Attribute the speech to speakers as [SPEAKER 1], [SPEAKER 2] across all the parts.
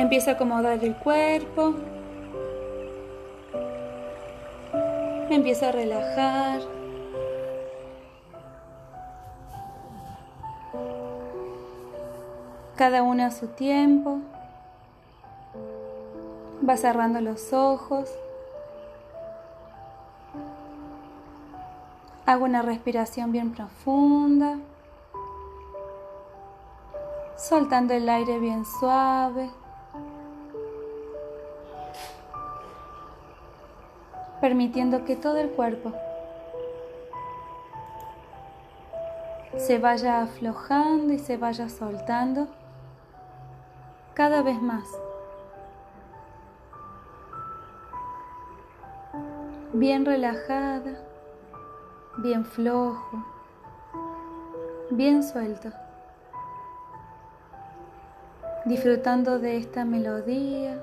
[SPEAKER 1] Empieza a acomodar el cuerpo. Empieza a relajar. Cada uno a su tiempo. Va cerrando los ojos. Hago una respiración bien profunda, soltando el aire bien suave, permitiendo que todo el cuerpo se vaya aflojando y se vaya soltando cada vez más. Bien relajada bien flojo, bien suelto, disfrutando de esta melodía,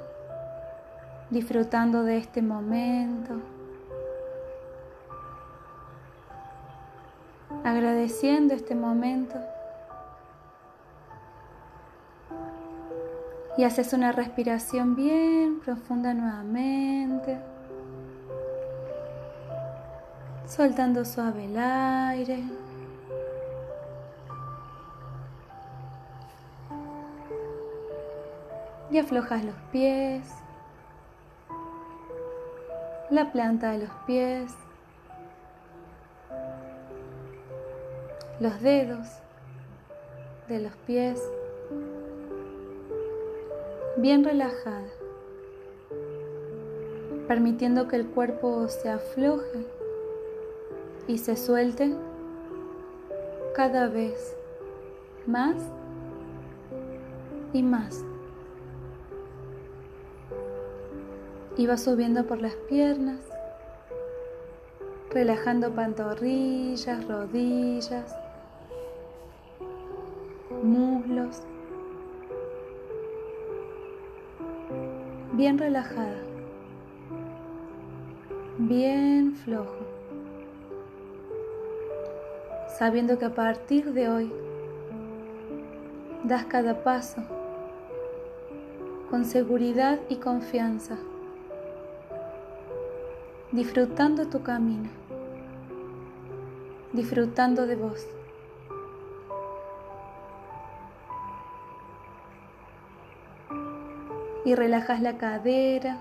[SPEAKER 1] disfrutando de este momento, agradeciendo este momento. Y haces una respiración bien profunda nuevamente. soltando suave el aire. Y aflojas los pies, la planta de los pies, los dedos de los pies, bien relajada, permitiendo que el cuerpo se afloje y se suelte cada vez más y más. Y va subiendo por las piernas, relajando pantorrillas, rodillas, muslos, bien relajada, bien flojo sabiendo que a partir de hoy das cada paso con seguridad y confianza, disfrutando tu camino, disfrutando de vos. Y relajas la cadera,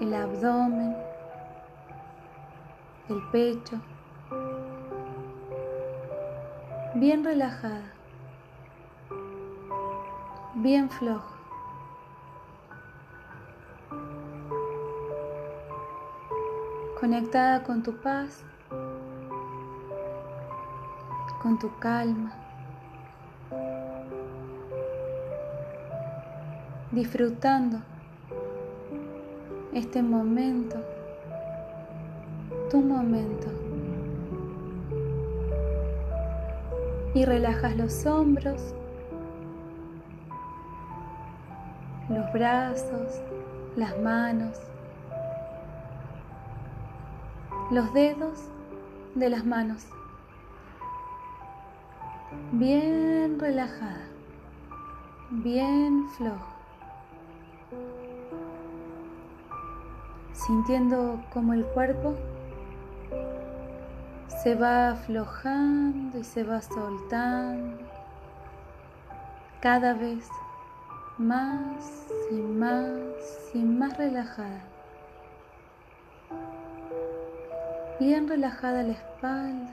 [SPEAKER 1] el abdomen, el pecho, bien relajada, bien flojo. Conectada con tu paz, con tu calma, disfrutando este momento tu momento. Y relajas los hombros, los brazos, las manos, los dedos de las manos. Bien relajada, bien flojo. Sintiendo como el cuerpo se va aflojando y se va soltando cada vez más y más y más relajada. Bien relajada la espalda,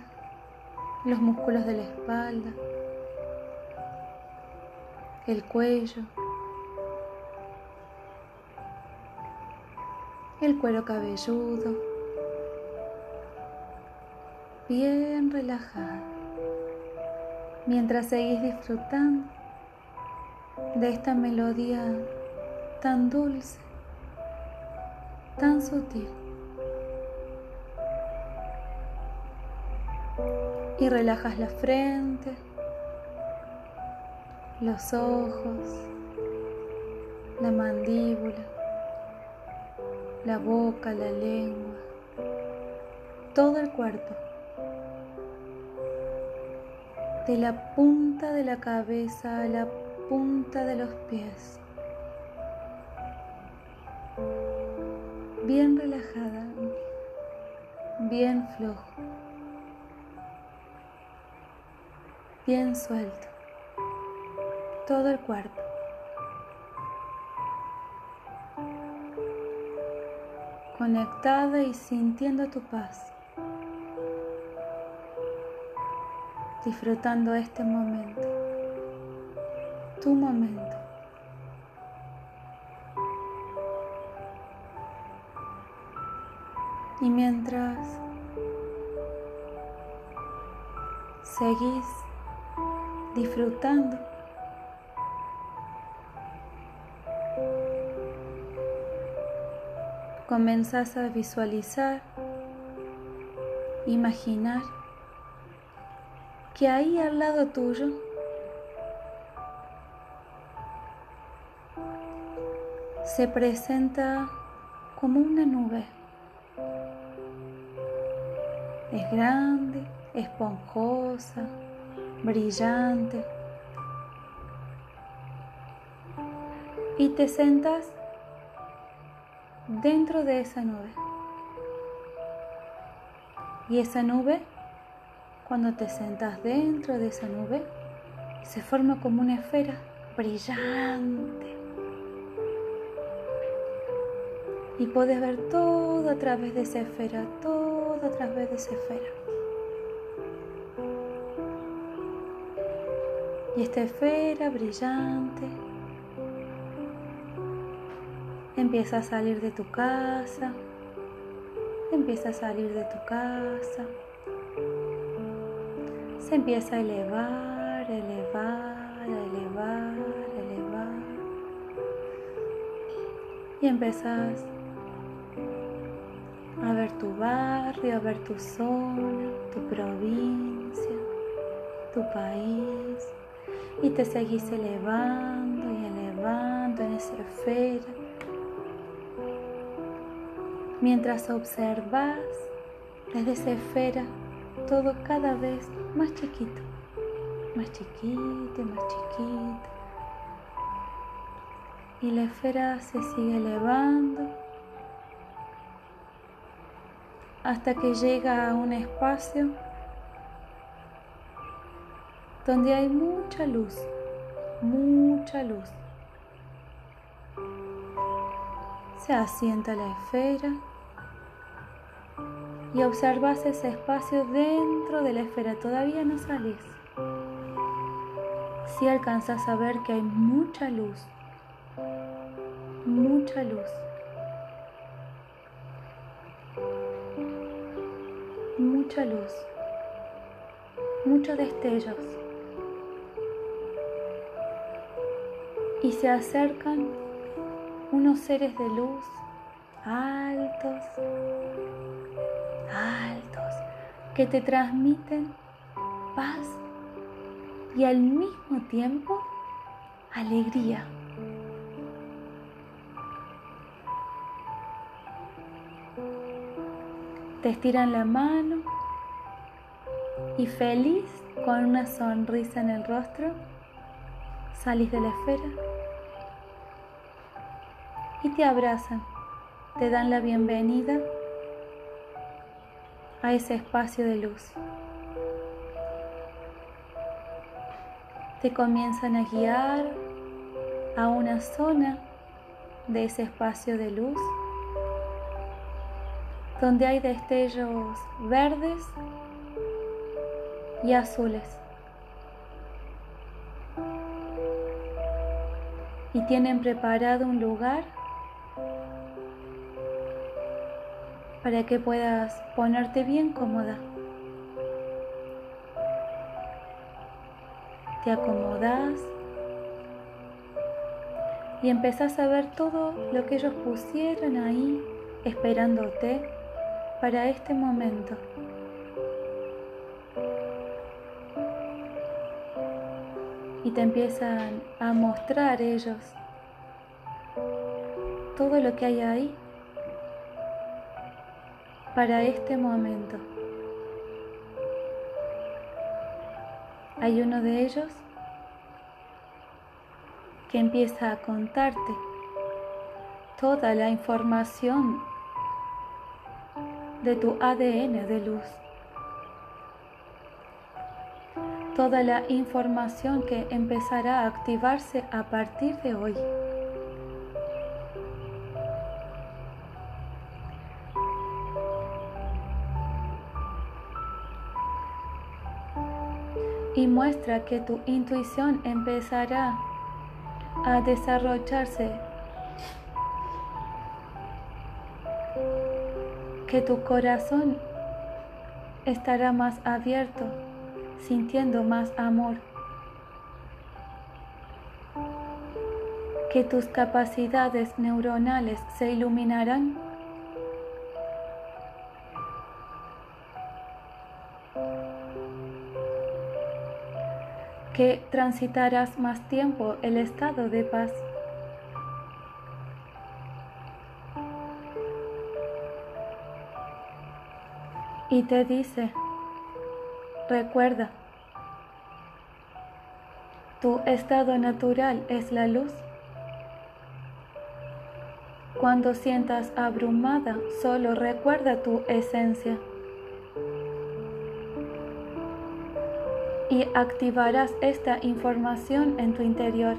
[SPEAKER 1] los músculos de la espalda, el cuello, el cuero cabelludo bien relajada mientras seguís disfrutando de esta melodía tan dulce, tan sutil. Y relajas la frente, los ojos, la mandíbula, la boca, la lengua, todo el cuerpo de la punta de la cabeza a la punta de los pies. Bien relajada, bien flojo, bien suelto, todo el cuerpo. Conectada y sintiendo tu paz. disfrutando este momento, tu momento. Y mientras seguís disfrutando, comenzás a visualizar, imaginar que ahí al lado tuyo se presenta como una nube. Es grande, esponjosa, brillante. Y te sentas dentro de esa nube. Y esa nube cuando te sentas dentro de esa nube, se forma como una esfera brillante. Y puedes ver todo a través de esa esfera, todo a través de esa esfera. Y esta esfera brillante empieza a salir de tu casa, empieza a salir de tu casa se empieza a elevar, elevar, elevar, elevar. Y empezás a ver tu barrio, a ver tu zona, tu provincia, tu país. Y te seguís elevando y elevando en esa esfera. Mientras observas desde esa esfera todo cada vez más chiquito, más chiquito, más chiquito. Y la esfera se sigue elevando hasta que llega a un espacio donde hay mucha luz, mucha luz. Se asienta la esfera y observas ese espacio dentro de la esfera. Todavía no salís. Si alcanzas a ver que hay mucha luz, mucha luz. Mucha luz, muchos destellos. Y se acercan unos seres de luz altos, altos que te transmiten paz y al mismo tiempo alegría. Te estiran la mano y feliz con una sonrisa en el rostro, salís de la esfera y te abrazan, te dan la bienvenida a ese espacio de luz. Te comienzan a guiar a una zona de ese espacio de luz donde hay destellos verdes y azules. Y tienen preparado un lugar para que puedas ponerte bien cómoda. Te acomodas y empezás a ver todo lo que ellos pusieron ahí esperándote para este momento. Y te empiezan a mostrar ellos todo lo que hay ahí para este momento. Hay uno de ellos que empieza a contarte toda la información de tu ADN de luz. Toda la información que empezará a activarse a partir de hoy. Muestra que tu intuición empezará a desarrollarse, que tu corazón estará más abierto, sintiendo más amor, que tus capacidades neuronales se iluminarán que transitarás más tiempo el estado de paz. Y te dice, recuerda, tu estado natural es la luz. Cuando sientas abrumada, solo recuerda tu esencia. Y activarás esta información en tu interior.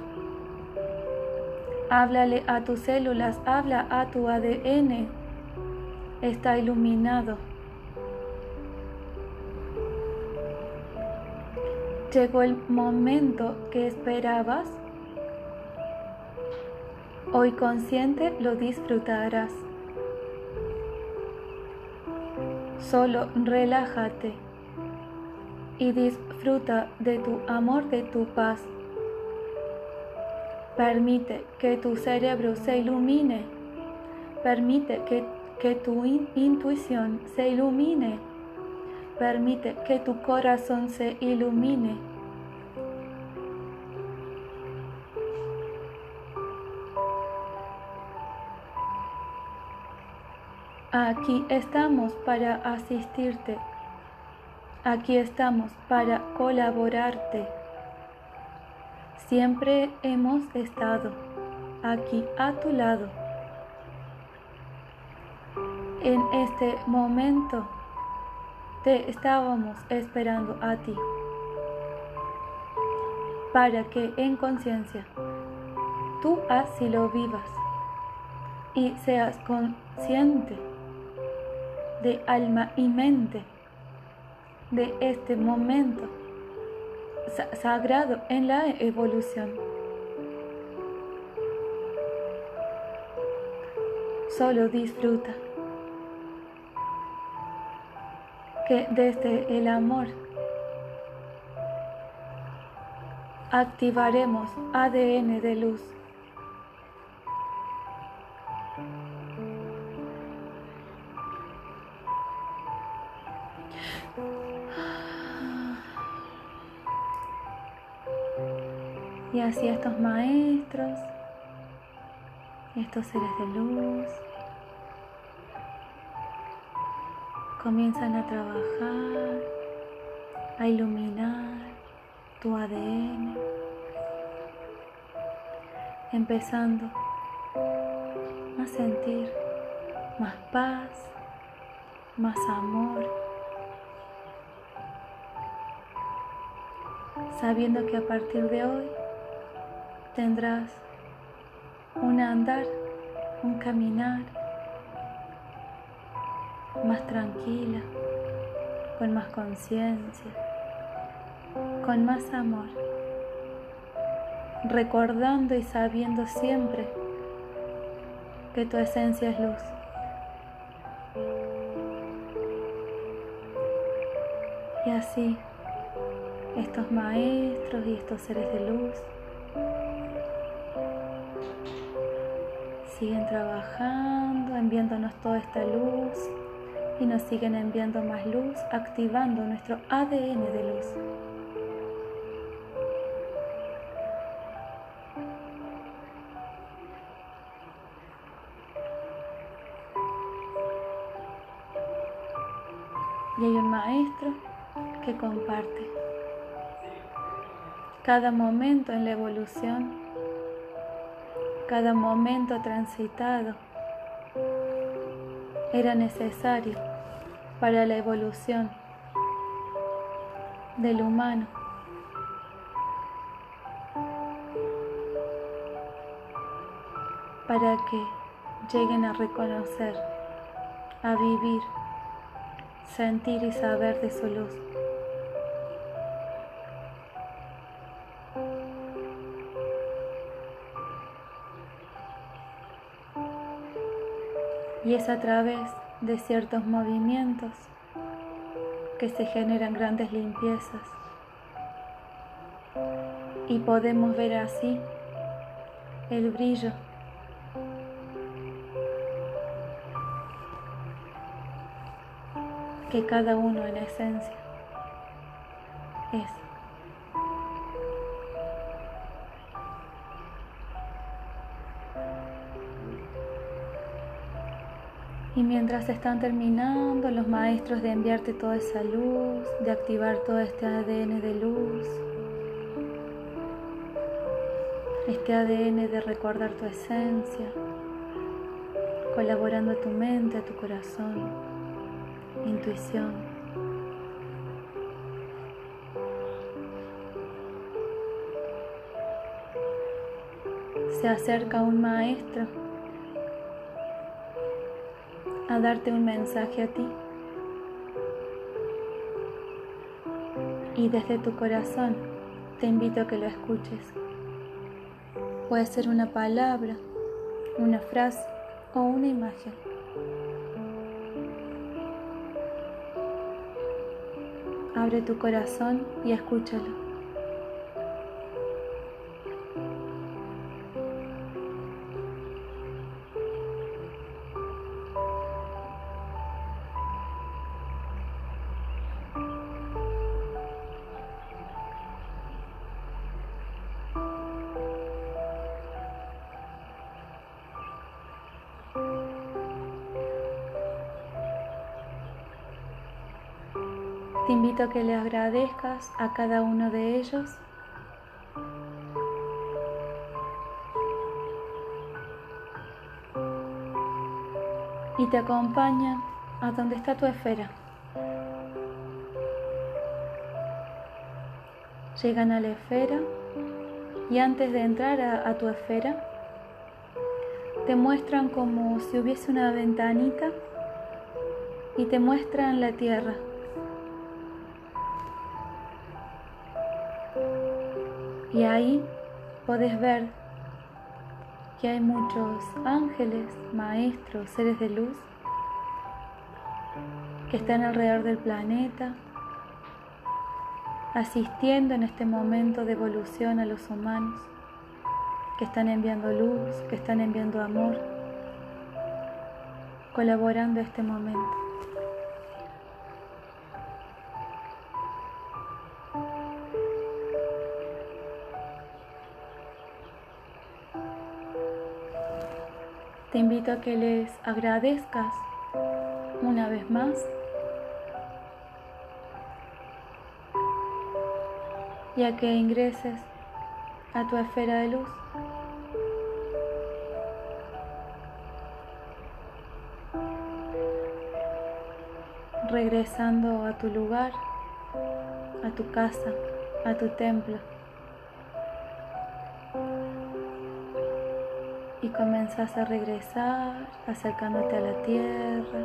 [SPEAKER 1] Háblale a tus células, habla a tu ADN. Está iluminado. Llegó el momento que esperabas. Hoy consciente lo disfrutarás. Solo relájate y disfruta de tu amor, de tu paz. Permite que tu cerebro se ilumine. Permite que, que tu intuición se ilumine. Permite que tu corazón se ilumine. Aquí estamos para asistirte Aquí estamos para colaborarte. Siempre hemos estado aquí a tu lado. En este momento te estábamos esperando a ti para que en conciencia tú así lo vivas y seas consciente de alma y mente de este momento sagrado en la evolución. Solo disfruta que desde el amor activaremos ADN de luz. Y así estos maestros, estos seres de luz, comienzan a trabajar, a iluminar tu ADN, empezando a sentir más paz, más amor, sabiendo que a partir de hoy tendrás un andar, un caminar más tranquila, con más conciencia, con más amor, recordando y sabiendo siempre que tu esencia es luz. Y así, estos maestros y estos seres de luz siguen trabajando, enviándonos toda esta luz y nos siguen enviando más luz, activando nuestro ADN de luz. Y hay un maestro que comparte cada momento en la evolución cada momento transitado era necesario para la evolución del humano. Para que lleguen a reconocer, a vivir, sentir y saber de su luz. Es a través de ciertos movimientos que se generan grandes limpiezas. Y podemos ver así el brillo que cada uno en esencia es. Y mientras están terminando los maestros de enviarte toda esa luz, de activar todo este ADN de luz, este ADN de recordar tu esencia, colaborando a tu mente, a tu corazón, intuición. Se acerca un maestro a darte un mensaje a ti. Y desde tu corazón te invito a que lo escuches. Puede ser una palabra, una frase o una imagen. Abre tu corazón y escúchalo. Te invito a que le agradezcas a cada uno de ellos. Y te acompaña a donde está tu esfera. Llegan a la esfera y antes de entrar a tu esfera, te muestran como si hubiese una ventanita y te muestran la tierra. Y ahí puedes ver que hay muchos ángeles, maestros, seres de luz que están alrededor del planeta, asistiendo en este momento de evolución a los humanos, que están enviando luz, que están enviando amor, colaborando en este momento. Te invito a que les agradezcas una vez más. Y a que ingreses a tu esfera de luz. Regresando a tu lugar, a tu casa, a tu templo. Y comenzas a regresar acercándote a la tierra,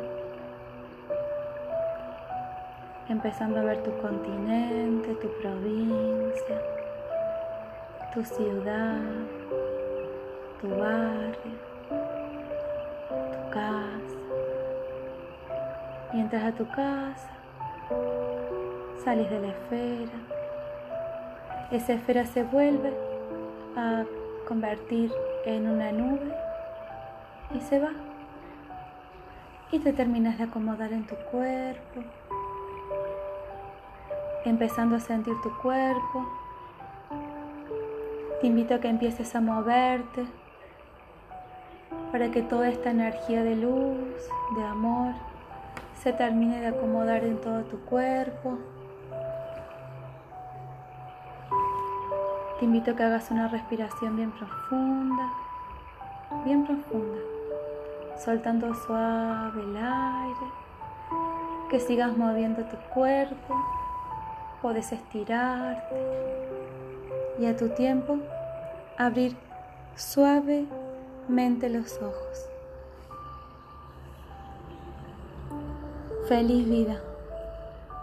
[SPEAKER 1] empezando a ver tu continente, tu provincia, tu ciudad, tu barrio, tu casa. Y entras a tu casa, sales de la esfera, esa esfera se vuelve a convertir en una nube y se va. Y te terminas de acomodar en tu cuerpo, empezando a sentir tu cuerpo. Te invito a que empieces a moverte para que toda esta energía de luz, de amor, se termine de acomodar en todo tu cuerpo. Te invito a que hagas una respiración bien profunda. bien profunda, soltando suave el aire, que sigas moviendo tu cuerpo, puedes estirarte y a tu tiempo abrir suavemente los ojos. Feliz vida.